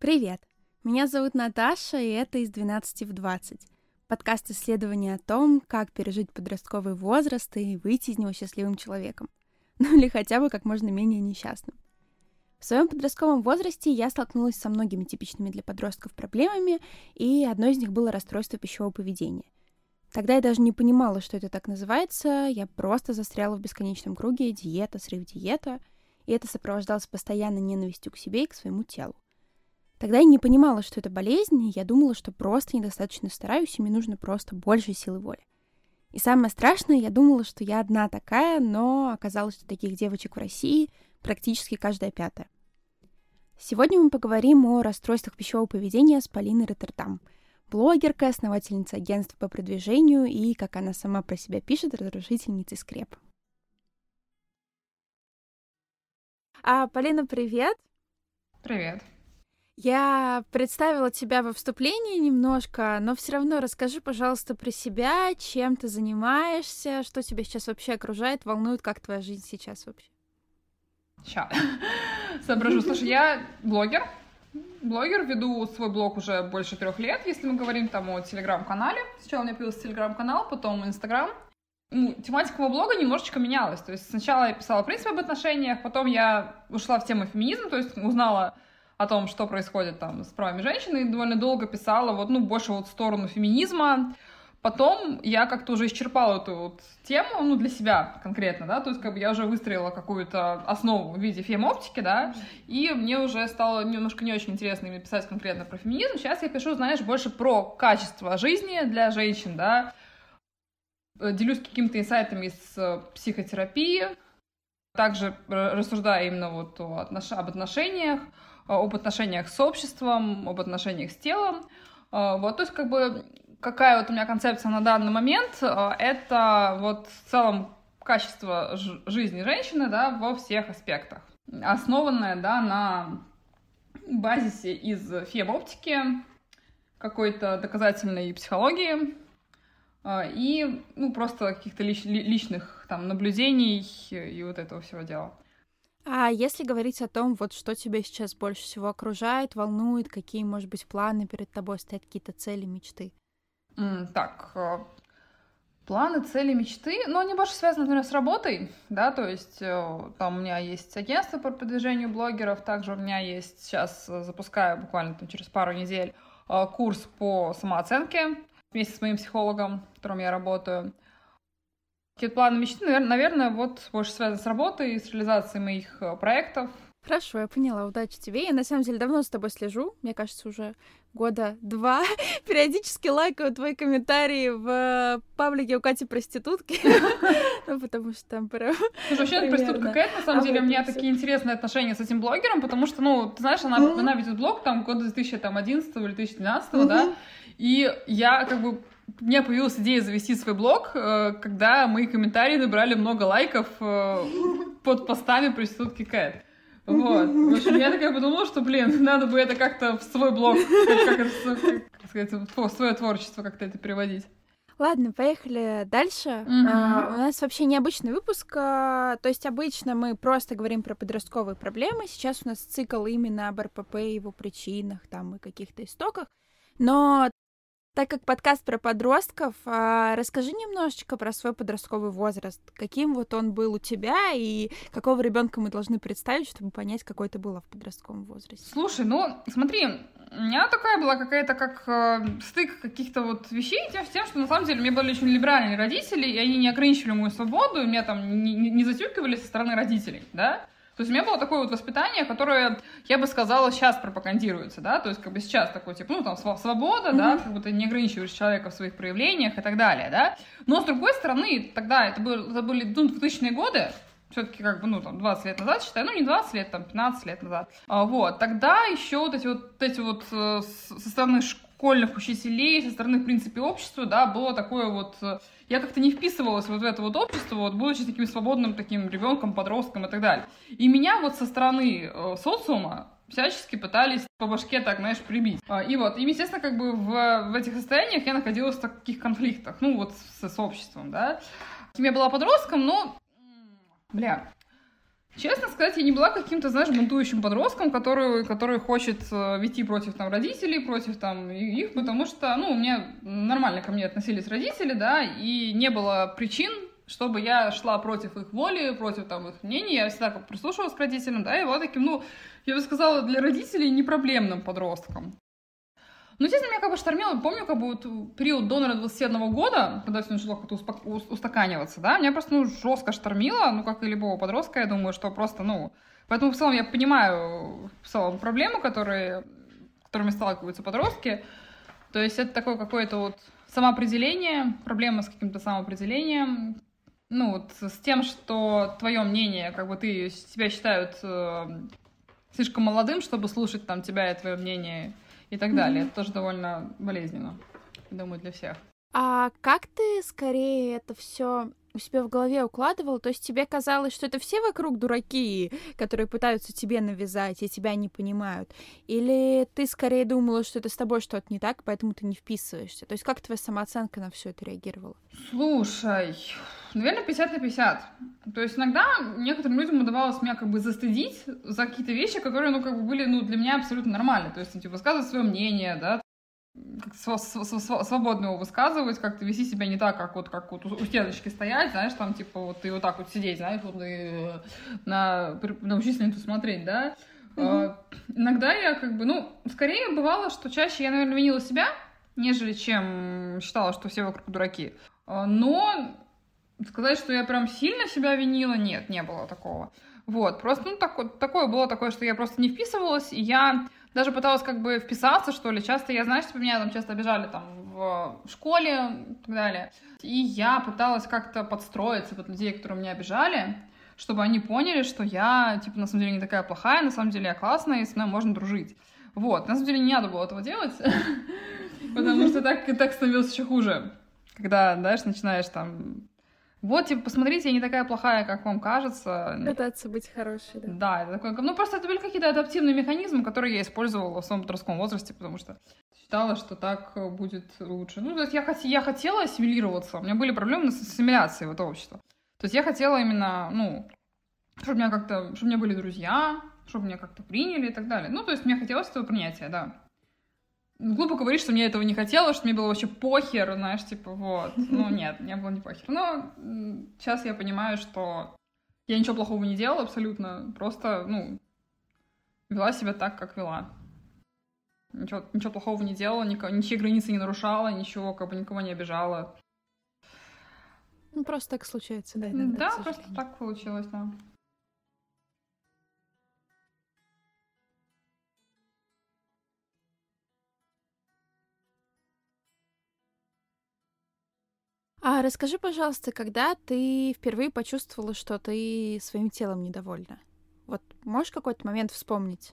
Привет! Меня зовут Наташа, и это из 12 в 20. Подкаст исследования о том, как пережить подростковый возраст и выйти из него счастливым человеком. Ну или хотя бы как можно менее несчастным. В своем подростковом возрасте я столкнулась со многими типичными для подростков проблемами, и одной из них было расстройство пищевого поведения. Тогда я даже не понимала, что это так называется, я просто застряла в бесконечном круге диета, срыв диета, и это сопровождалось постоянной ненавистью к себе и к своему телу. Тогда я не понимала, что это болезнь, и я думала, что просто недостаточно стараюсь, и мне нужно просто больше силы воли. И самое страшное, я думала, что я одна такая, но оказалось, что таких девочек в России практически каждая пятая. Сегодня мы поговорим о расстройствах пищевого поведения с Полиной Роттердам, блогерка, основательница агентства по продвижению и, как она сама про себя пишет, разрушительницей скреп. А, Полина, привет! Привет! Я представила тебя во вступлении немножко, но все равно расскажи, пожалуйста, про себя, чем ты занимаешься, что тебя сейчас вообще окружает, волнует, как твоя жизнь сейчас вообще. Сейчас. Соображу. Слушай, я блогер. Блогер, веду свой блог уже больше трех лет, если мы говорим там о телеграм-канале. Сначала у меня появился телеграм-канал, потом инстаграм. Ну, тематика моего блога немножечко менялась. То есть сначала я писала, в об отношениях, потом я ушла в тему феминизма, то есть узнала о том, что происходит там с правами женщины, и довольно долго писала вот, ну, больше вот в сторону феминизма. Потом я как-то уже исчерпала эту вот тему, ну, для себя конкретно, да, то есть как бы я уже выстроила какую-то основу в виде фем-оптики, да, и мне уже стало немножко не очень интересно именно писать конкретно про феминизм. Сейчас я пишу, знаешь, больше про качество жизни для женщин, да, делюсь какими-то инсайтами из э, психотерапии, также рассуждаю именно вот об отношениях, об отношениях с обществом, об отношениях с телом. А, вот, то есть, как бы, какая вот у меня концепция на данный момент, а, это вот в целом качество жизни женщины, да, во всех аспектах. Основанная, да, на базисе из фем-оптики, какой-то доказательной психологии, и, ну, просто каких-то лич- личных там наблюдений и вот этого всего дела. А если говорить о том, вот что тебя сейчас больше всего окружает, волнует, какие, может быть, планы перед тобой стоят, какие-то цели, мечты? Mm, так, э, планы, цели, мечты, ну, они больше связаны, например, с работой, да, то есть э, там у меня есть агентство по продвижению блогеров, также у меня есть, сейчас э, запускаю буквально там через пару недель курс по самооценке вместе с моим психологом, с которым я работаю. Какие планы мечты, наверное, вот больше связаны с работой, с реализацией моих э, проектов. Хорошо, я поняла. Удачи тебе. Я на самом деле давно с тобой слежу. Мне кажется, уже года два. Периодически лайкаю твои комментарии в э, паблике у Кати проститутки. Ну, потому что там прям... Слушай, вообще проститутка Кэт, на самом деле, у меня такие интересные отношения с этим блогером, потому что, ну, ты знаешь, она ведет блог там года 2011 или 2012, да, и я как бы у меня появилась идея завести свой блог, э, когда мои комментарии набрали много лайков э, под постами проститутки Кэт. Вот. В общем, я такая подумала, что, блин, надо бы это как-то в свой блог, как, как, как сказать, в свое творчество как-то это переводить. Ладно, поехали дальше. Mm-hmm. А, у нас вообще необычный выпуск. А, то есть обычно мы просто говорим про подростковые проблемы. Сейчас у нас цикл именно об РПП, его причинах там и каких-то истоках. Но так как подкаст про подростков, а, расскажи немножечко про свой подростковый возраст. Каким вот он был у тебя и какого ребенка мы должны представить, чтобы понять, какой ты была в подростковом возрасте? Слушай, ну смотри, у меня такая была какая-то как э, стык каких-то вот вещей тем, тем, что на самом деле меня были очень либеральные родители, и они не ограничивали мою свободу, меня там не, не затюкивали со стороны родителей, да. То есть у меня было такое вот воспитание, которое, я бы сказала, сейчас пропагандируется, да, то есть как бы сейчас такой, типа, ну, там, свобода, mm-hmm. да, как бы ты не ограничиваешь человека в своих проявлениях и так далее, да. Но, с другой стороны, тогда это, был, это были, ну, 2000-е годы, все-таки как бы, ну, там, 20 лет назад, считаю, ну, не 20 лет, там, 15 лет назад. А, вот, тогда еще вот эти вот, эти вот э, со стороны школьных учителей, со стороны, в принципе, общества, да, было такое вот э, я как-то не вписывалась вот в это вот общество, вот, будучи таким свободным таким ребенком, подростком и так далее. И меня вот со стороны э, социума всячески пытались по башке так, знаешь, прибить. А, и вот, и, естественно, как бы в, в этих состояниях я находилась в таких конфликтах, ну, вот с, с обществом, да. Я была подростком, но, бля, Честно сказать, я не была каким-то, знаешь, бунтующим подростком, который, который хочет э, вести против там родителей, против там их, потому что, ну, у меня нормально ко мне относились родители, да, и не было причин, чтобы я шла против их воли, против там их мнений, я всегда как прислушивалась к родителям, да, и была таким, ну, я бы сказала, для родителей непроблемным подростком. Ну, естественно, меня как бы штормило. Помню, как бы вот период до, наверное, 21 года, когда все начало как-то успок... устаканиваться, да, меня просто, ну, жестко штормило, ну, как и любого подростка, я думаю, что просто, ну... Поэтому в целом я понимаю в целом проблему, которые, которыми сталкиваются подростки. То есть это такое какое-то вот самоопределение, проблема с каким-то самоопределением, ну, вот с тем, что твое мнение, как бы ты себя считают э, слишком молодым, чтобы слушать там тебя и твое мнение и так далее. Mm-hmm. Это тоже довольно болезненно, думаю, для всех. А как ты скорее это все у себя в голове укладывала, то есть тебе казалось, что это все вокруг дураки, которые пытаются тебе навязать, и тебя не понимают? Или ты скорее думала, что это с тобой что-то не так, поэтому ты не вписываешься? То есть как твоя самооценка на все это реагировала? Слушай, наверное, 50 на 50. То есть иногда некоторым людям удавалось меня как бы застыдить за какие-то вещи, которые, ну, как бы были, ну, для меня абсолютно нормальны. То есть, ну, типа, высказывать свое мнение, да, свободно его высказывать, как-то вести себя не так, как вот, как вот у стеночки стоять, знаешь, там, типа, вот ты вот так вот сидеть, знаешь, вот и на, на учительницу смотреть, да. Mm-hmm. иногда я как бы, ну, скорее бывало, что чаще я, наверное, винила себя, нежели чем считала, что все вокруг дураки. А, но сказать, что я прям сильно себя винила, нет, не было такого. Вот, просто, ну, так, такое было такое, что я просто не вписывалась, и я даже пыталась как бы вписаться, что ли. Часто я, знаешь, типа, меня там часто обижали там в школе и так далее. И я пыталась как-то подстроиться под людей, которые меня обижали, чтобы они поняли, что я, типа, на самом деле не такая плохая, на самом деле я классная, и с мной можно дружить. Вот, на самом деле не надо было этого делать, потому что так, так становилось еще хуже. Когда, знаешь, начинаешь там вот, типа, посмотрите, я не такая плохая, как вам кажется. Пытаться быть хорошей, да. Да, это такое, ну, просто это были какие-то адаптивные механизмы, которые я использовала в своем подростковом возрасте, потому что считала, что так будет лучше. Ну, то есть я, хот- я хотела ассимилироваться, у меня были проблемы с ассимиляцией в это общество. То есть я хотела именно, ну, чтобы у меня как-то, чтобы у меня были друзья, чтобы меня как-то приняли и так далее. Ну, то есть мне хотелось этого принятия, да глупо говорить, что мне этого не хотелось, что мне было вообще похер, знаешь, типа, вот. Ну, нет, мне было не похер. Но сейчас я понимаю, что я ничего плохого не делала абсолютно, просто, ну, вела себя так, как вела. Ничего, ничего плохого не делала, никого, ничьи границы не нарушала, ничего, как бы никого не обижала. Ну, просто так случается, да. Да, да просто так получилось, да. А расскажи, пожалуйста, когда ты впервые почувствовала, что ты своим телом недовольна? Вот можешь какой-то момент вспомнить?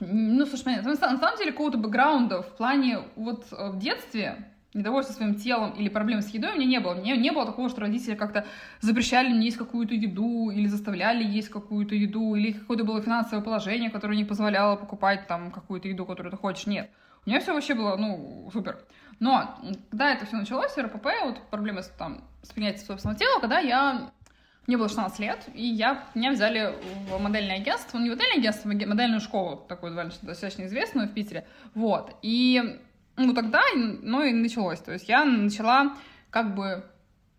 Ну, слушай, на самом деле какого-то бэкграунда в плане вот э, в детстве недовольства своим телом или проблем с едой у меня не было. Мне не было такого, что родители как-то запрещали мне есть какую-то еду или заставляли есть какую-то еду, или какое-то было финансовое положение, которое не позволяло покупать там какую-то еду, которую ты хочешь. Нет. У меня все вообще было, ну, супер. Но когда это все началось, РПП, вот проблемы с, там, с принятием собственного тела, когда я мне было 16 лет, и я, меня взяли в модельное агентство, ну, не модельное агентство, а модельную школу, такую довольно достаточно известную в Питере, вот, и, ну, тогда, ну, и началось, то есть я начала как бы,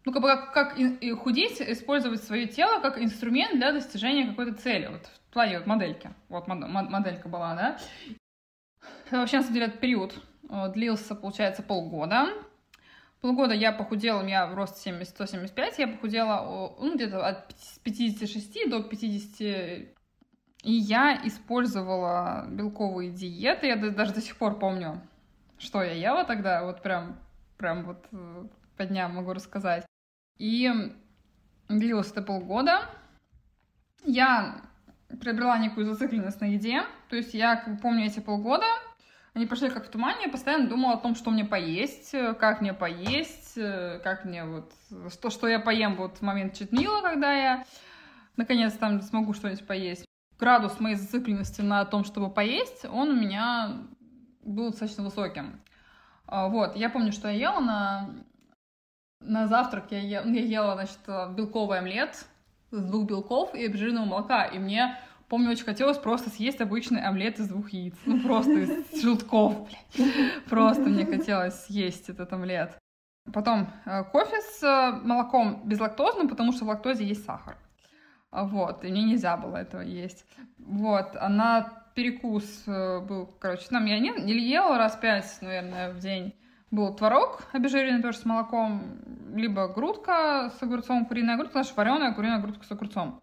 ну, как бы, как, как и худеть, использовать свое тело как инструмент для достижения какой-то цели, вот, в плане вот модельки, вот моделька была, да, вообще, на самом деле, этот период длился, получается, полгода. Полгода я похудела, у меня рост 70, 175, я похудела ну, где-то от 56 до 50. И я использовала белковые диеты, я даже до сих пор помню, что я ела тогда, вот прям, прям вот э, по дням могу рассказать. И длилось это полгода. Я приобрела некую зацикленность на еде, то есть я помню эти полгода, они пошли как в тумане, я постоянно думала о том, что мне поесть, э, как мне поесть, э, как мне вот, что, что я поем вот в момент читмила, когда я наконец там смогу что-нибудь поесть. Градус моей зацикленности на том, чтобы поесть, он у меня был достаточно высоким. А, вот, я помню, что я ела на, на завтрак, я, ела, я ела, значит, белковый омлет, с двух белков и обезжиренного молока. И мне, помню, очень хотелось просто съесть обычный омлет из двух яиц. Ну, просто из желтков, блядь. Просто мне хотелось съесть этот омлет. Потом э, кофе с э, молоком безлактозным, потому что в лактозе есть сахар. А вот, и мне нельзя было этого есть. Вот, а на перекус э, был, короче, там я не, не ела раз пять, наверное, в день. Был творог обезжиренный тоже с молоком, либо грудка с огурцом, куриная грудка, наша вареная куриная грудка с огурцом.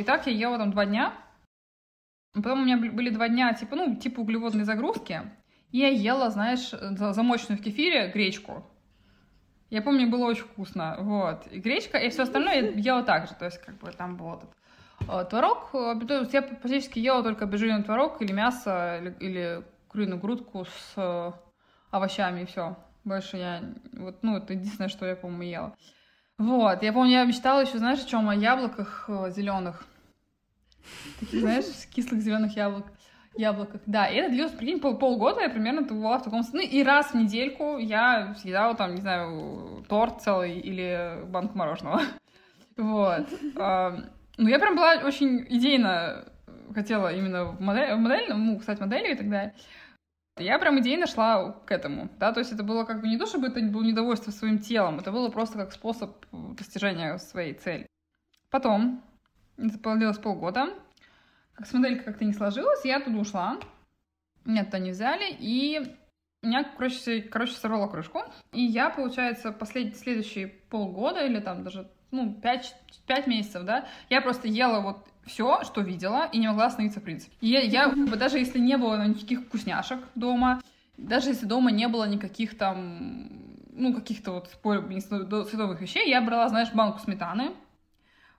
И так я ела там два дня. Потом у меня были два дня, типа, ну, типа углеводной загрузки. И я ела, знаешь, замоченную в кефире гречку. Я помню, было очень вкусно, вот. И гречка, и все остальное я ела так же, то есть, как бы, там был этот э, творог. То есть я практически ела только обезжиренный творог или мясо, или, или куриную грудку с э, овощами, и все. Больше я, вот, ну, это единственное, что я, по-моему, ела. Вот, я помню, я мечтала еще, знаешь, о чем? О яблоках э, зеленых. Таких, знаешь, кислых зеленых яблок яблоках. Да, и это длилось, прикинь, пол, полгода я примерно была в таком... Ну, и раз в недельку я съедала там, не знаю, торт целый или банку мороженого. Вот. Ну, я прям была очень идейно хотела именно в модель, в модель ну, стать моделью и так далее. Я прям идейно шла к этому, да, то есть это было как бы не то, чтобы это было недовольство своим телом, это было просто как способ достижения своей цели. Потом, это длилось полгода, как с моделькой как-то не сложилось, я оттуда ушла. Меня туда не взяли, и меня, короче, короче, сорвало крышку. И я, получается, послед... следующие полгода или там даже, ну, пять, пять месяцев, да, я просто ела вот все, что видела, и не могла остановиться в принципе. И я, я даже если не было никаких вкусняшек дома, даже если дома не было никаких там, ну, каких-то вот съедобных вещей, я брала, знаешь, банку сметаны,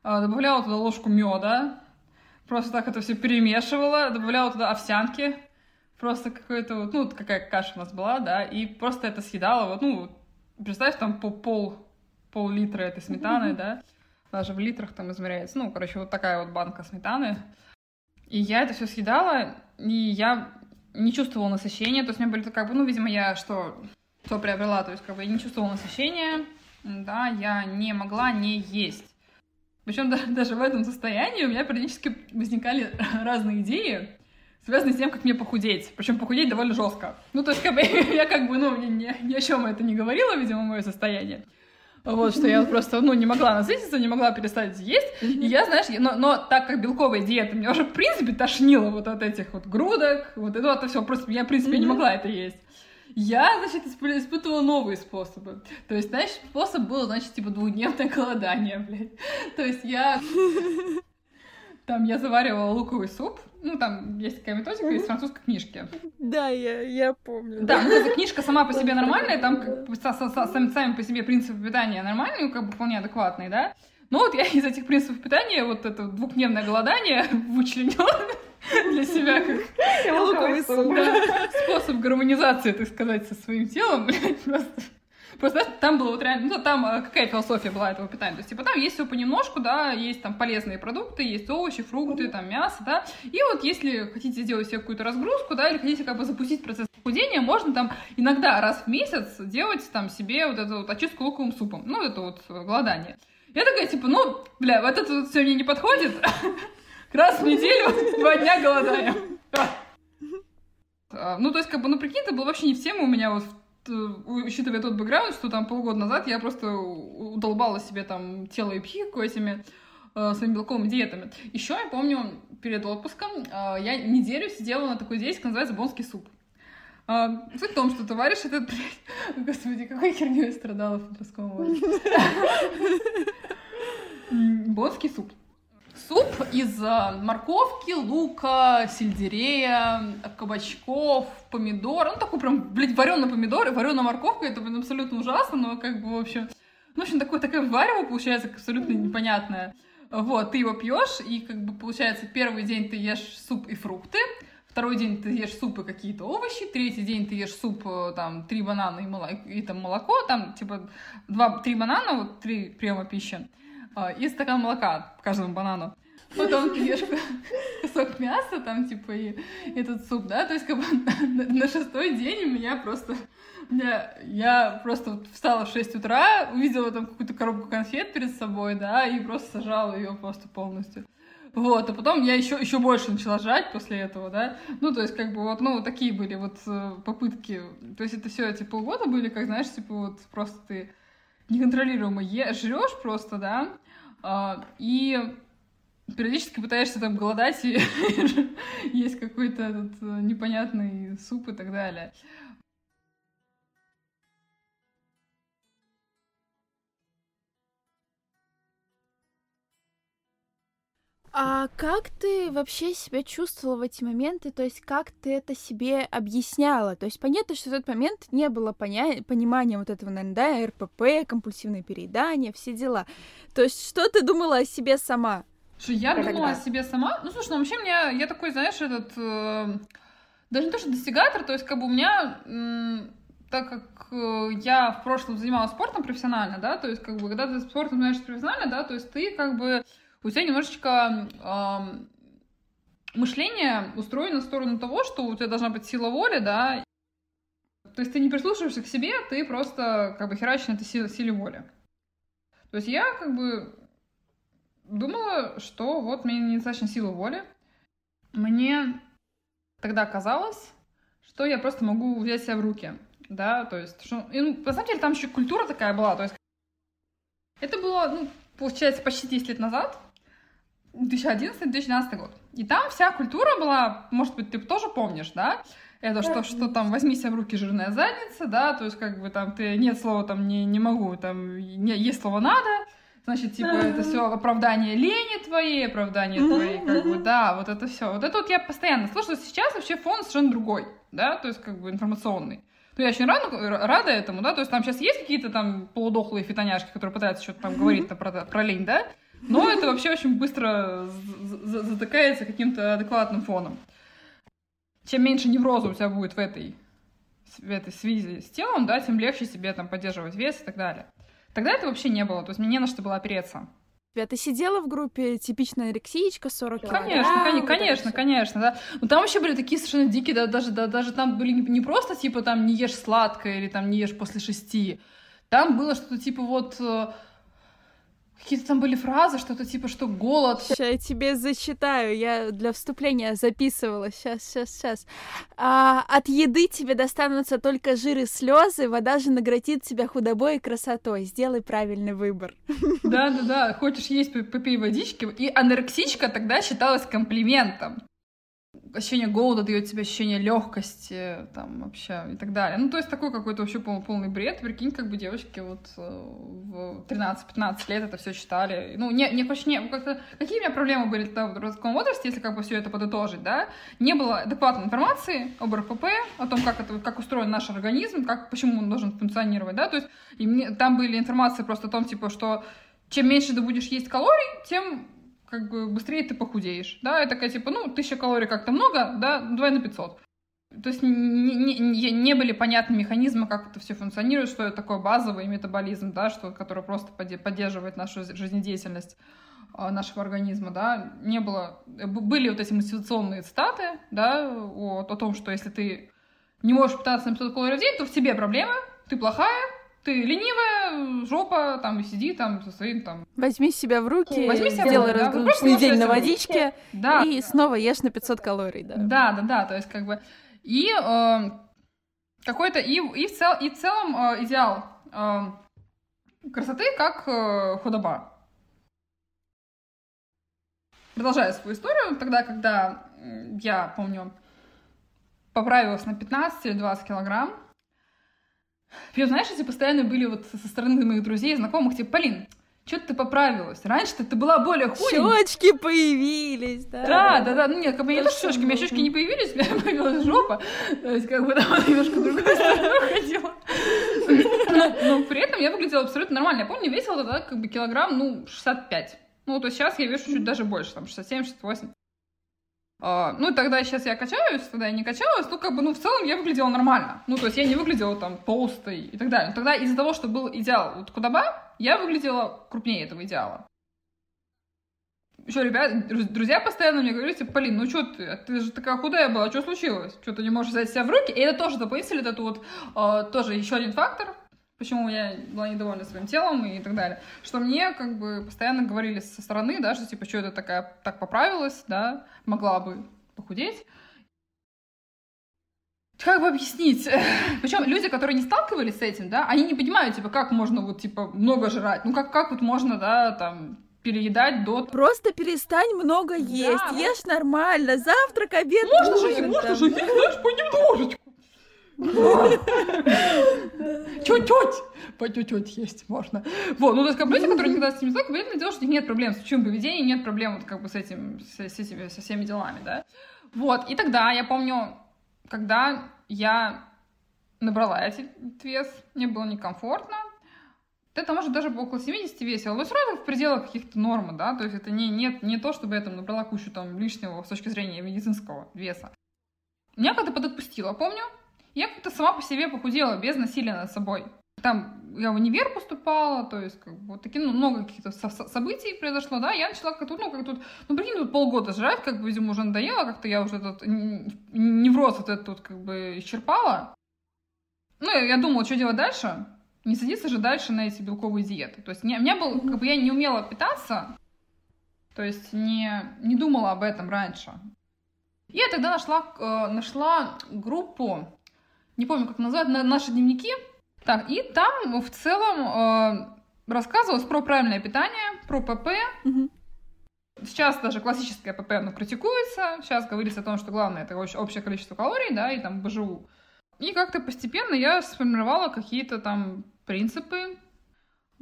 а, добавляла туда ложку меда, Просто так это все перемешивала, добавляла туда овсянки. Просто какой-то вот, ну, какая каша у нас была, да, и просто это съедала, вот, ну, представь, там по пол, пол-литра этой сметаны, да, даже в литрах там измеряется, ну, короче, вот такая вот банка сметаны. И я это все съедала, и я не чувствовала насыщения, то есть у меня были как бы, ну, видимо, я что, что приобрела, то есть как бы я не чувствовала насыщения, да, я не могла не есть. Причем да, даже в этом состоянии у меня периодически возникали разные идеи, связанные с тем, как мне похудеть. Причем похудеть довольно жестко. Ну, то есть, как бы, я как бы, ну, ни, ни, ни о чем это не говорила, видимо, мое состояние. Вот, что я просто, ну, не могла насытиться, не могла перестать есть. И я, знаешь, но, но так как белковая диета меня уже, в принципе, тошнило вот от этих вот грудок, вот это, вот все, просто я, в принципе, не могла это есть. Я, значит, испытывала новые способы. То есть, знаешь, способ был, значит, типа двухдневное голодание, блядь. То есть я... Там я заваривала луковый суп. Ну, там есть такая методика из французской книжки. Да, я, я помню. Да, ну, эта книжка сама по себе нормальная, там как бы, сами, сами по себе принципы питания нормальные, ну, как бы вполне адекватные, да. Но вот я из этих принципов питания вот это двухдневное голодание вычленила для себя как луковый суп. Да, способ гармонизации, так сказать, со своим телом, блядь, просто... Просто там было вот реально, ну, там а, какая философия была этого питания? То есть, типа, там есть все понемножку, да, есть там полезные продукты, есть овощи, фрукты, там мясо, да. И вот если хотите сделать себе какую-то разгрузку, да, или хотите как бы запустить процесс похудения, можно там иногда раз в месяц делать там себе вот эту вот очистку луковым супом. Ну, это вот голодание. Я такая, типа, ну, бля, вот это вот все мне не подходит. Раз в неделю, два дня голодаем. А, ну, то есть, как бы, ну, прикинь, это было вообще не в тему у меня вот учитывая тот бэкграунд, что там полгода назад я просто удолбала себе там тело и психику этими э, своими белковыми диетами. Еще я помню, перед отпуском э, я неделю сидела на такой диете, которая называется бонский суп. Э, суть в том, что товарищ этот, блядь, господи, какой херню я страдала в подростковом возрасте. Бонский суп. Суп из э, морковки, лука, сельдерея, кабачков, помидор. Ну, такой прям, блядь, вареный помидор и вареная морковка. Это блин, абсолютно ужасно, но как бы, в общем... Ну, в общем, такое, такое варево получается абсолютно непонятное. Вот, ты его пьешь, и как бы получается, первый день ты ешь суп и фрукты, второй день ты ешь суп и какие-то овощи, третий день ты ешь суп, э, там, три банана и, молоко, и там молоко, там, типа, два, три банана, вот три приема пищи, э, и стакан молока каждому банану. Потом ты ешь кусок мяса, там, типа, и этот суп, да, то есть, как бы на, на шестой день у меня просто я, я просто вот встала в 6 утра, увидела там какую-то коробку конфет перед собой, да, и просто сажала ее просто полностью. Вот, а потом я еще, еще больше начала жрать после этого, да. Ну, то есть, как бы, вот, ну, вот такие были вот э, попытки. То есть, это все эти полгода были, как, знаешь, типа, вот просто ты неконтролируемо ешь, жрешь просто, да, а, и периодически пытаешься там голодать и есть какой-то этот э, непонятный суп и так далее. А как ты вообще себя чувствовала в эти моменты? То есть как ты это себе объясняла? То есть понятно, что в тот момент не было поня... понимания вот этого, наверное, да, РПП, компульсивное переедание, все дела. То есть что ты думала о себе сама? Что я Когда? думала о себе сама? Ну, слушай, ну вообще меня, я такой, знаешь, этот... Э, даже не то, что достигатор, то есть как бы у меня... Э, так как э, я в прошлом занималась спортом профессионально, да, то есть как бы когда ты спортом занимаешься профессионально, да, то есть ты как бы у тебя немножечко э, мышление устроено в сторону того, что у тебя должна быть сила воли, да, то есть ты не прислушиваешься к себе, ты просто как бы херачишь на этой силе, силе воли. То есть я как бы думала, что вот мне недостаточно силы воли. Мне тогда казалось, что я просто могу взять себя в руки, да, то есть, что, и, ну, на самом деле там еще культура такая была, то есть это было, ну, получается, почти 10 лет назад, 2011-2012 год. И там вся культура была, может быть, ты тоже помнишь, да? Это что, что там возьми себя в руки жирная задница, да, то есть как бы там ты нет слова там не, не могу, там не, есть слово надо, значит, типа, это все оправдание лени твоей, оправдание твоей, как бы, да, вот это все. Вот это вот я постоянно слышу, сейчас вообще фон совершенно другой, да, то есть как бы информационный. Ну, я очень рада, рада этому, да, то есть там сейчас есть какие-то там полудохлые фитоняшки, которые пытаются что-то там говорить про, про лень, да, но это вообще очень быстро затыкается каким-то адекватным фоном. Чем меньше невроза у тебя будет в этой, в этой связи с телом, да, тем легче себе там поддерживать вес и так далее. Тогда это вообще не было, то есть мне не на что было опереться. Ты сидела в группе типичная анорексиечка 40 килограмм? Конечно, конечно, конечно, конечно, да. Но там вообще были такие совершенно дикие, да, даже, да, даже там были не, не просто типа там не ешь сладкое или там не ешь после шести. Там было что-то типа вот э, Какие-то там были фразы, что-то типа, что голод. Сейчас я тебе зачитаю, я для вступления записывала. Сейчас, сейчас, сейчас. А, от еды тебе достанутся только жир и слезы, вода же наградит тебя худобой и красотой. Сделай правильный выбор. Да, да, да. Хочешь есть, попей водички. И анорексичка тогда считалась комплиментом ощущение голода дает тебе ощущение легкости, там вообще и так далее. Ну, то есть такой какой-то вообще пол, полный бред. Прикинь, как бы девочки вот э, в 13-15 лет это все читали. Ну, не, не, не как-то... Какие у меня проблемы были тогда в подростковом возрасте, если как бы все это подытожить, да? Не было адекватной информации об РПП, о том, как это, как устроен наш организм, как, почему он должен функционировать, да? То есть и мне, там были информации просто о том, типа, что чем меньше ты будешь есть калорий, тем как бы быстрее ты похудеешь, да, и такая, типа, ну, тысяча калорий как-то много, да, давай на 500. То есть не, не, не, были понятны механизмы, как это все функционирует, что это такое базовый метаболизм, да, что, который просто поддерживает нашу жизнедеятельность а, нашего организма, да, не было, были вот эти мотивационные цитаты, да, о, о том, что если ты не можешь питаться на 500 калорий в день, то в тебе проблема, ты плохая, ты ленивая, жопа, там, сиди там со своим там... Возьми себя в руки, Возьми себя сделай да? разгрузочный день на водичке, да. и снова ешь на 500 калорий, да. Да, да, да, то есть как бы... И э, какой-то... И, и, в, цел, и в целом э, идеал э, красоты как э, худоба. Продолжая свою историю, тогда, когда я, помню, поправилась на 15 или 20 килограмм, причем, знаешь, эти постоянно были вот со стороны моих друзей, знакомых, типа, Полин, что-то ты поправилась. Раньше-то ты была более худенькая. Щечки появились, да. Да, да, да. Ну нет, как бы не то, что щечки, у меня щечки не появились, у меня появилась жопа. То есть, как бы там немножко другой стороной ходила. Но при этом я выглядела абсолютно нормально. Я помню, весила тогда как бы килограмм, ну, 65. Ну, то есть сейчас я вешу чуть даже больше, там, 67-68. Uh, ну, тогда сейчас я качаюсь, тогда я не качалась, ну, как бы, ну, в целом я выглядела нормально. Ну, то есть я не выглядела там толстой и так далее. Но тогда из-за того, что был идеал вот куда бы, я выглядела крупнее этого идеала. еще ребят, друзья постоянно мне говорили, типа, Полин, ну что ты, ты же такая худая была, что случилось? Что ты не можешь взять себя в руки? И это тоже дополнительно, это вот э, тоже еще один фактор, почему я была недовольна своим телом и так далее, что мне как бы постоянно говорили со стороны, да, что типа, что это такая, так поправилась, да, могла бы похудеть. Как бы объяснить? Причем люди, которые не сталкивались с этим, да, они не понимают, типа, как можно вот, типа, много жрать. Ну, как, как вот можно, да, там, переедать до... Просто перестань много есть, да, ешь вот... нормально, завтрак, обед, Можно ужин, же, можно там. же есть, знаешь, понемножечку. Чуть-чуть. По чуть-чуть есть можно. Вот, ну, то есть, как люди, которые никогда с не сталкивались, понятное дело, что у них нет проблем с пищевым поведением, нет проблем вот как бы с этим, с, с этими, со всеми делами, да. Вот, и тогда я помню, когда я набрала этот вес, мне было некомфортно, это может даже около 70 весило, но все равно в пределах каких-то норм, да, то есть это не, нет, не то, чтобы я там набрала кучу там лишнего с точки зрения медицинского веса. Меня как-то подотпустило, помню, я как-то сама по себе похудела без насилия над собой. Там я в универ поступала, то есть как бы вот такие, ну, много каких-то со- событий произошло, да, я начала как-то, ну, как тут, ну, прикинь, тут полгода жрать, как бы, видимо, уже надоело, как-то я уже этот невроз вот этот вот как бы исчерпала. Ну, я думала, что делать дальше, не садиться же дальше на эти белковые диеты. То есть не, у меня был, как бы я не умела питаться, то есть не, не думала об этом раньше. Я тогда нашла, э, нашла группу, не помню, как назвать, на, наши дневники. Так, и там в целом э, рассказывалось про правильное питание, про ПП. Сейчас даже классическое ПП, оно критикуется. Сейчас говорится о том, что главное это общее количество калорий, да, и там БЖУ. И как-то постепенно я сформировала какие-то там принципы,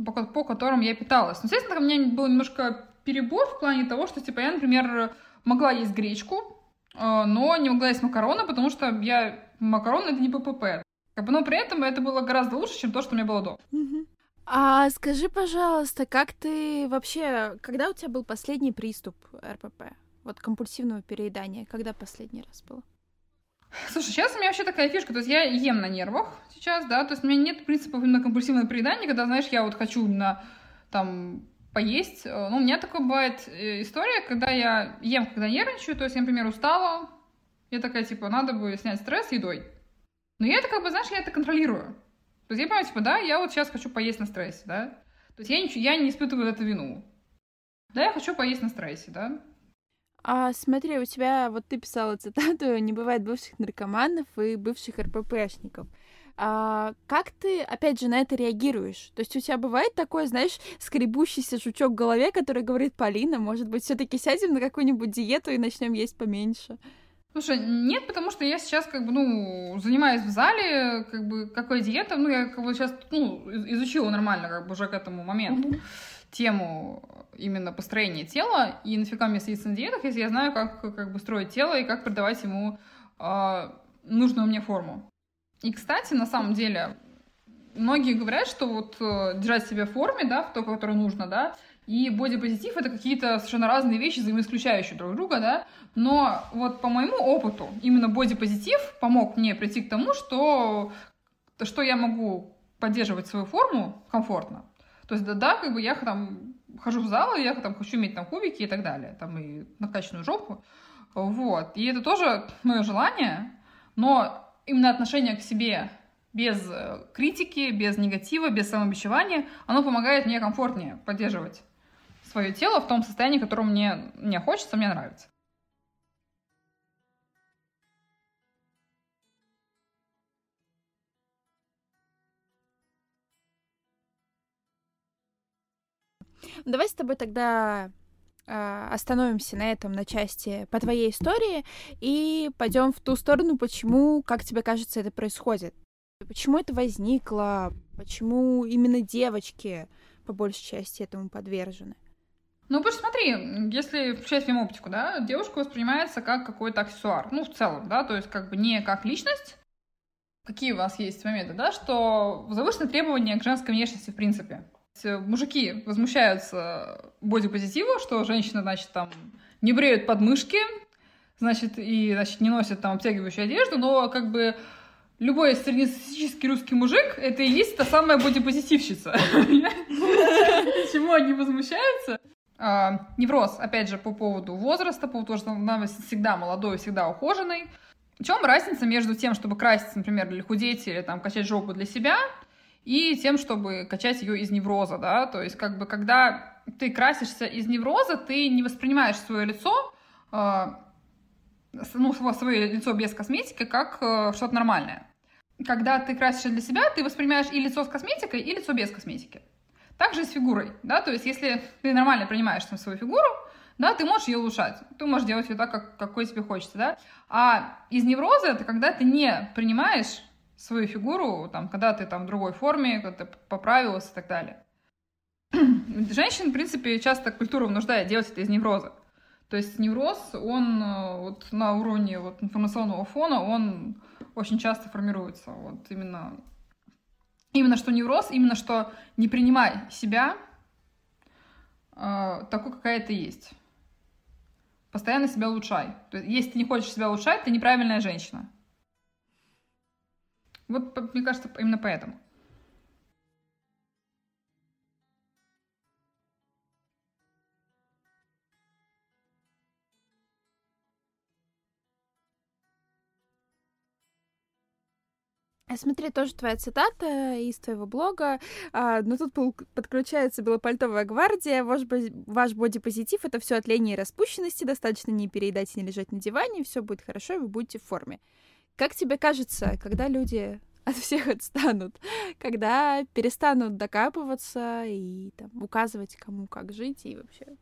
по, по которым я питалась. Но, естественно, у меня был немножко перебор в плане того, что, типа, я, например, могла есть гречку, э, но не могла есть макароны, потому что я макароны — это не ППП. Как бы, но при этом это было гораздо лучше, чем то, что у меня было до. А скажи, пожалуйста, как ты вообще... Когда у тебя был последний приступ РПП? Вот компульсивного переедания. Когда последний раз было? Слушай, сейчас у меня вообще такая фишка, то есть я ем на нервах сейчас, да, то есть у меня нет принципов именно компульсивного переедания, когда, знаешь, я вот хочу именно там поесть. Ну, у меня такое бывает э, история, когда я ем, когда нервничаю, то есть я, например, устала, я такая, типа, надо бы снять стресс едой. Но я это как бы, знаешь, я это контролирую. То есть я понимаю, типа, да, я вот сейчас хочу поесть на стрессе, да. То есть я, ничего, я не испытываю эту вину. Да, я хочу поесть на стрессе, да. А смотри, у тебя, вот ты писала цитату, не бывает бывших наркоманов и бывших РППшников. А, как ты, опять же, на это реагируешь? То есть у тебя бывает такой, знаешь, скребущийся жучок в голове, который говорит, Полина, может быть, все таки сядем на какую-нибудь диету и начнем есть поменьше? Слушай, нет, потому что я сейчас как бы, ну, занимаюсь в зале, как бы, какой диета, ну, я как бы сейчас, ну, изучила нормально, как бы, уже к этому моменту mm-hmm. тему именно построения тела, и нафига мне садиться на диетах, если я знаю, как, как бы строить тело и как придавать ему э, нужную мне форму. И, кстати, на самом деле, многие говорят, что вот э, держать себя в форме, да, в той, которой нужно, да, и бодипозитив — это какие-то совершенно разные вещи, взаимоисключающие друг друга, да, но вот по моему опыту именно бодипозитив помог мне прийти к тому, что, что я могу поддерживать свою форму комфортно. То есть, да, да, как бы я там хожу в зал, и я там хочу иметь там кубики и так далее, там и накачанную жопу, вот. И это тоже мое желание, но именно отношение к себе без э, критики, без негатива, без самобичевания, оно помогает мне комфортнее поддерживать свое тело в том состоянии, которое мне, мне хочется, мне нравится. Давай с тобой тогда э, остановимся на этом, на части по твоей истории, и пойдем в ту сторону, почему, как тебе кажется, это происходит. Почему это возникло? Почему именно девочки по большей части этому подвержены? Ну, потому что смотри, если включать фемоптику, да, девушка воспринимается как какой-то аксессуар. Ну, в целом, да, то есть как бы не как личность. Какие у вас есть моменты, да, что завышены требования к женской внешности в принципе. Мужики возмущаются бодипозитиву, что женщины, значит, там не бреют подмышки, значит, и, значит, не носят там обтягивающую одежду, но как бы любой среднестатистический русский мужик — это и есть та самая бодипозитивщица. Почему они возмущаются? А, невроз, опять же, по поводу возраста, по поводу того, что она всегда молодой, всегда ухоженный. В чем разница между тем, чтобы краситься, например, для худеть или там качать жопу для себя, и тем, чтобы качать ее из невроза, да, то есть как бы когда ты красишься из невроза, ты не воспринимаешь свое лицо, э, ну, свое лицо без косметики, как э, что-то нормальное. Когда ты красишься для себя, ты воспринимаешь и лицо с косметикой, и лицо без косметики. Также с фигурой, да, то есть если ты нормально принимаешь там, свою фигуру, да, ты можешь ее улучшать, ты можешь делать ее так, как, какой тебе хочется, да, а из невроза это когда ты не принимаешь свою фигуру, там, когда ты там в другой форме, когда ты поправилась и так далее. Женщин, в принципе, часто культура вынуждает делать это из невроза. То есть невроз, он э, вот на уровне вот информационного фона, он очень часто формируется. Вот именно Именно что невроз, именно что не принимай себя э, такой, какая ты есть. Постоянно себя улучшай. То есть, если ты не хочешь себя улучшать, ты неправильная женщина. Вот, мне кажется, именно поэтому. Смотри, тоже твоя цитата из твоего блога. А, но тут подключается белопальтовая гвардия. Ваш, ваш бодипозитив — это все от лени и распущенности. Достаточно не переедать и не лежать на диване, все будет хорошо, и вы будете в форме. Как тебе кажется, когда люди от всех отстанут, когда перестанут докапываться и там, указывать, кому как жить и вообще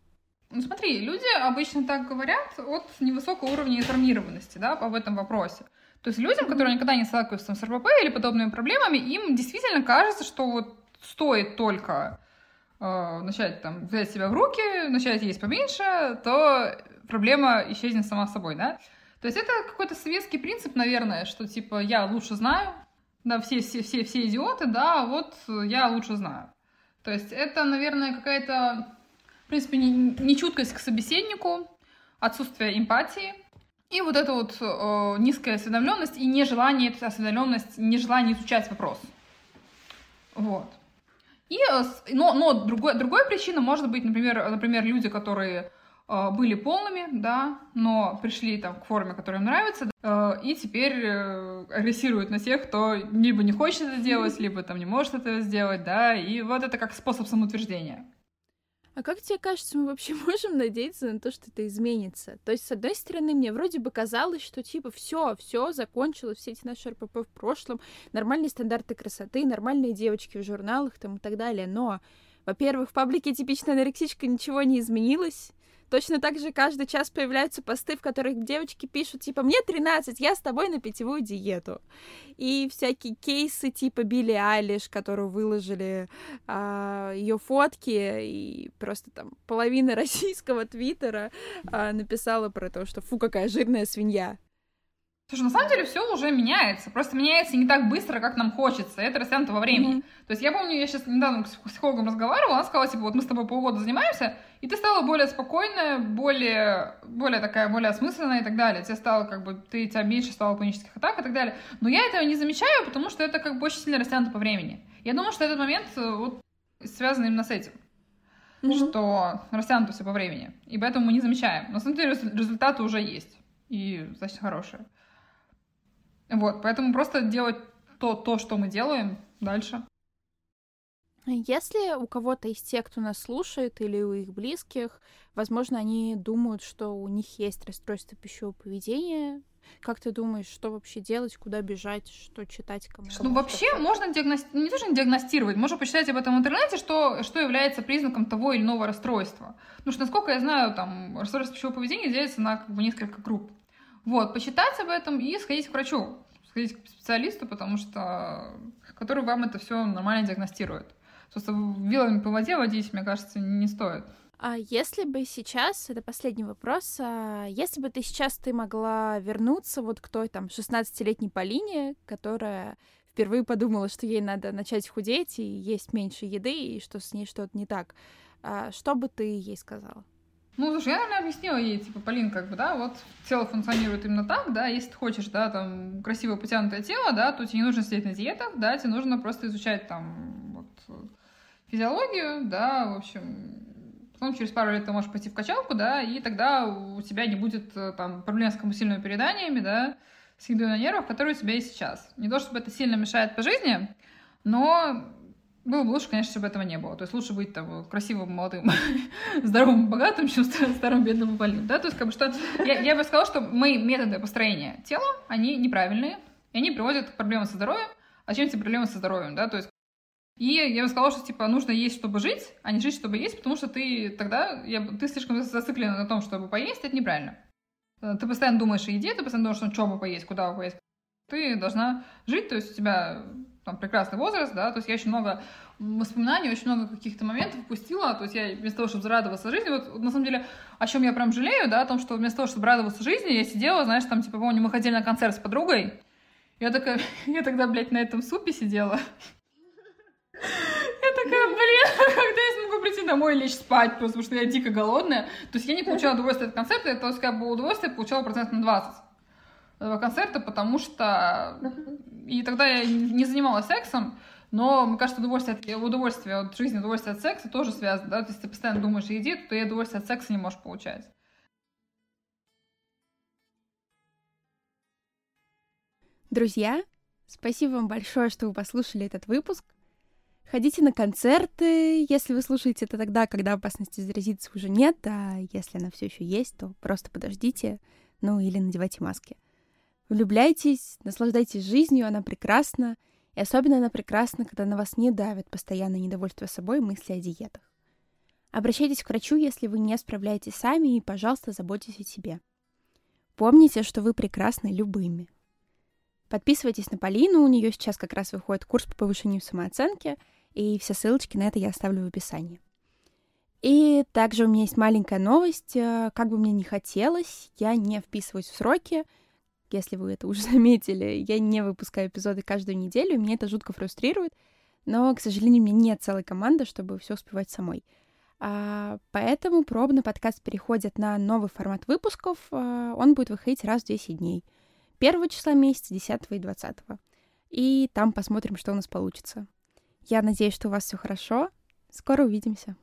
ну смотри, люди обычно так говорят от невысокого уровня информированности, да, об этом вопросе. То есть людям, которые никогда не сталкиваются с РПП или подобными проблемами, им действительно кажется, что вот стоит только э, начать там взять себя в руки, начать есть поменьше, то проблема исчезнет сама собой, да? То есть это какой-то советский принцип, наверное, что типа я лучше знаю, да, все, все, все, все идиоты, да, вот я лучше знаю. То есть это, наверное, какая-то, в принципе, нечуткость к собеседнику, отсутствие эмпатии, и вот эта вот э, низкая осведомленность и нежелание, эта осведомленность, нежелание изучать вопрос. Вот. И, э, но, но другой, другой причина может быть, например, например, люди, которые э, были полными, да, но пришли там к форме, которая им нравится, э, и теперь э, агрессируют на тех, кто либо не хочет это делать, либо там не может этого сделать, да, и вот это как способ самоутверждения. А как тебе кажется, мы вообще можем надеяться на то, что это изменится? То есть, с одной стороны, мне вроде бы казалось, что типа все, все закончилось, все эти наши РПП в прошлом, нормальные стандарты красоты, нормальные девочки в журналах там и так далее. Но, во-первых, в паблике типичная анорексичка ничего не изменилось. Точно так же каждый час появляются посты, в которых девочки пишут, типа, мне 13, я с тобой на питьевую диету. И всякие кейсы типа Билли Айлиш, которую выложили а, ее фотки, и просто там половина российского твиттера а, написала про то, что фу, какая жирная свинья. Слушай, на самом деле все уже меняется. Просто меняется не так быстро, как нам хочется. Это растянуто во времени. Mm-hmm. То есть я помню, я сейчас недавно с психологом разговаривала, она сказала, типа, вот мы с тобой полгода занимаемся, и ты стала более спокойная, более, более такая, более осмысленная и так далее. Тебе стало, как бы, ты, тебя меньше стало панических атак и так далее. Но я этого не замечаю, потому что это как бы очень сильно растянуто по времени. Я думаю, что этот момент э, вот связан именно с этим. Mm-hmm. Что растянуто все по времени. И поэтому мы не замечаем. На самом деле результаты уже есть. И, значит, хорошие. Вот, поэтому просто делать то, то, что мы делаем дальше. Если у кого-то из тех, кто нас слушает, или у их близких, возможно, они думают, что у них есть расстройство пищевого поведения, как ты думаешь, что вообще делать, куда бежать, что читать, кому? Ну, вообще можно диагностировать, не то, что диагностировать, можно почитать об этом в интернете, что, что является признаком того или иного расстройства. Потому что, насколько я знаю, там, расстройство пищевого поведения делится на как бы, несколько групп. Вот, почитать об этом и сходить к врачу, сходить к специалисту, потому что который вам это все нормально диагностирует. Просто вилами по воде водить, мне кажется, не стоит. А если бы сейчас, это последний вопрос, а если бы ты сейчас ты могла вернуться вот к той там 16-летней Полине, которая впервые подумала, что ей надо начать худеть и есть меньше еды, и что с ней что-то не так, а что бы ты ей сказала? Ну, слушай, я, наверное, объяснила ей, типа, Полин, как бы, да, вот тело функционирует именно так, да, если ты хочешь, да, там, красивое потянутое тело, да, то тебе не нужно сидеть на диетах, да, тебе нужно просто изучать, там, вот, физиологию, да, в общем, Потом через пару лет ты можешь пойти в качалку, да, и тогда у тебя не будет э, там проблем с компульсивными переданиями, да, с едой на нервах, которые у тебя есть сейчас. Не то, чтобы это сильно мешает по жизни, но было бы лучше, конечно, чтобы этого не было. То есть лучше быть там красивым, молодым, здоровым, богатым, чем старым, бедным и больным. Да? То есть, как бы, что... я, я бы сказала, что мои методы построения тела, они неправильные, и они приводят к проблемам со здоровьем. А чем эти проблемы со здоровьем, да? То есть и я бы сказала, что, типа, нужно есть, чтобы жить, а не жить, чтобы есть, потому что ты тогда, я, ты слишком зациклен на том, чтобы поесть, это неправильно. Э, ты постоянно думаешь о еде, ты постоянно думаешь, ну, что бы поесть, куда бы поесть. Ты должна жить, то есть у тебя там прекрасный возраст, да, то есть я очень много воспоминаний, очень много каких-то моментов упустила, то есть я вместо того, чтобы радоваться жизни, вот на самом деле, о чем я прям жалею, да, о том, что вместо того, чтобы радоваться жизни, я сидела, знаешь, там, типа, помню, мы ходили на концерт с подругой, я такая, я тогда, блядь, на этом супе сидела, я такая, блин, когда я смогу прийти домой и лечь спать, потому что я дико голодная. То есть я не получала удовольствие от концерта, то есть как бы удовольствие получала процент на 20 этого концерта, потому что... И тогда я не занималась сексом, но, мне кажется, удовольствие от, удовольствие от жизни, удовольствие от секса тоже связано, да, то есть ты постоянно думаешь о еде, то и удовольствие от секса не можешь получать. Друзья, спасибо вам большое, что вы послушали этот выпуск. Ходите на концерты, если вы слушаете это тогда, когда опасности заразиться уже нет, а если она все еще есть, то просто подождите, ну или надевайте маски. Влюбляйтесь, наслаждайтесь жизнью, она прекрасна, и особенно она прекрасна, когда на вас не давят постоянное недовольство собой мысли о диетах. Обращайтесь к врачу, если вы не справляетесь сами, и, пожалуйста, заботьтесь о себе. Помните, что вы прекрасны любыми. Подписывайтесь на Полину, у нее сейчас как раз выходит курс по повышению самооценки — и все ссылочки на это я оставлю в описании. И также у меня есть маленькая новость. Э, как бы мне не хотелось, я не вписываюсь в сроки. Если вы это уже заметили, я не выпускаю эпизоды каждую неделю, и меня это жутко фрустрирует. Но, к сожалению, у меня нет целой команды, чтобы все успевать самой. А, поэтому пробно подкаст переходит на новый формат выпусков. А, он будет выходить раз в 10 дней. Первого числа месяца, 10 и 20. И там посмотрим, что у нас получится. Я надеюсь, что у вас все хорошо. Скоро увидимся.